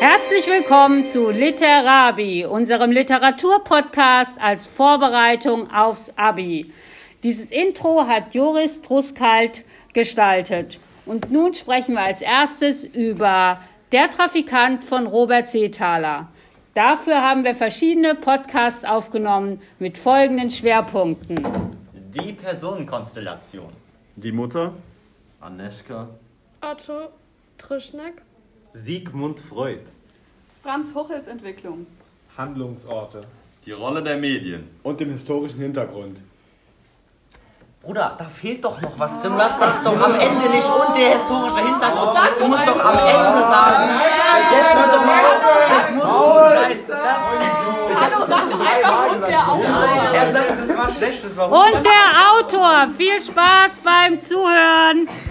Herzlich willkommen zu Literabi, unserem Literaturpodcast als Vorbereitung aufs Abi. Dieses Intro hat Joris Truskalt gestaltet. Und nun sprechen wir als erstes über Der Trafikant von Robert Seethaler. Dafür haben wir verschiedene Podcasts aufgenommen mit folgenden Schwerpunkten. Die Personenkonstellation. Die Mutter? Aneschka. Otto Trischneck. Sigmund Freud. Franz Hochels Entwicklung. Handlungsorte. Die Rolle der Medien. Und den historischen Hintergrund. Bruder, da fehlt doch noch was. Du lass sagst doch am Ende nicht und der historische Hintergrund. Du musst doch am Ende sagen. Jetzt hör doch mal auf. Das muss gut sein. Das Hallo, sag doch einfach und der Autor. er sagt, es war schlecht. Das war Und der Autor. Viel Spaß beim Zuhören.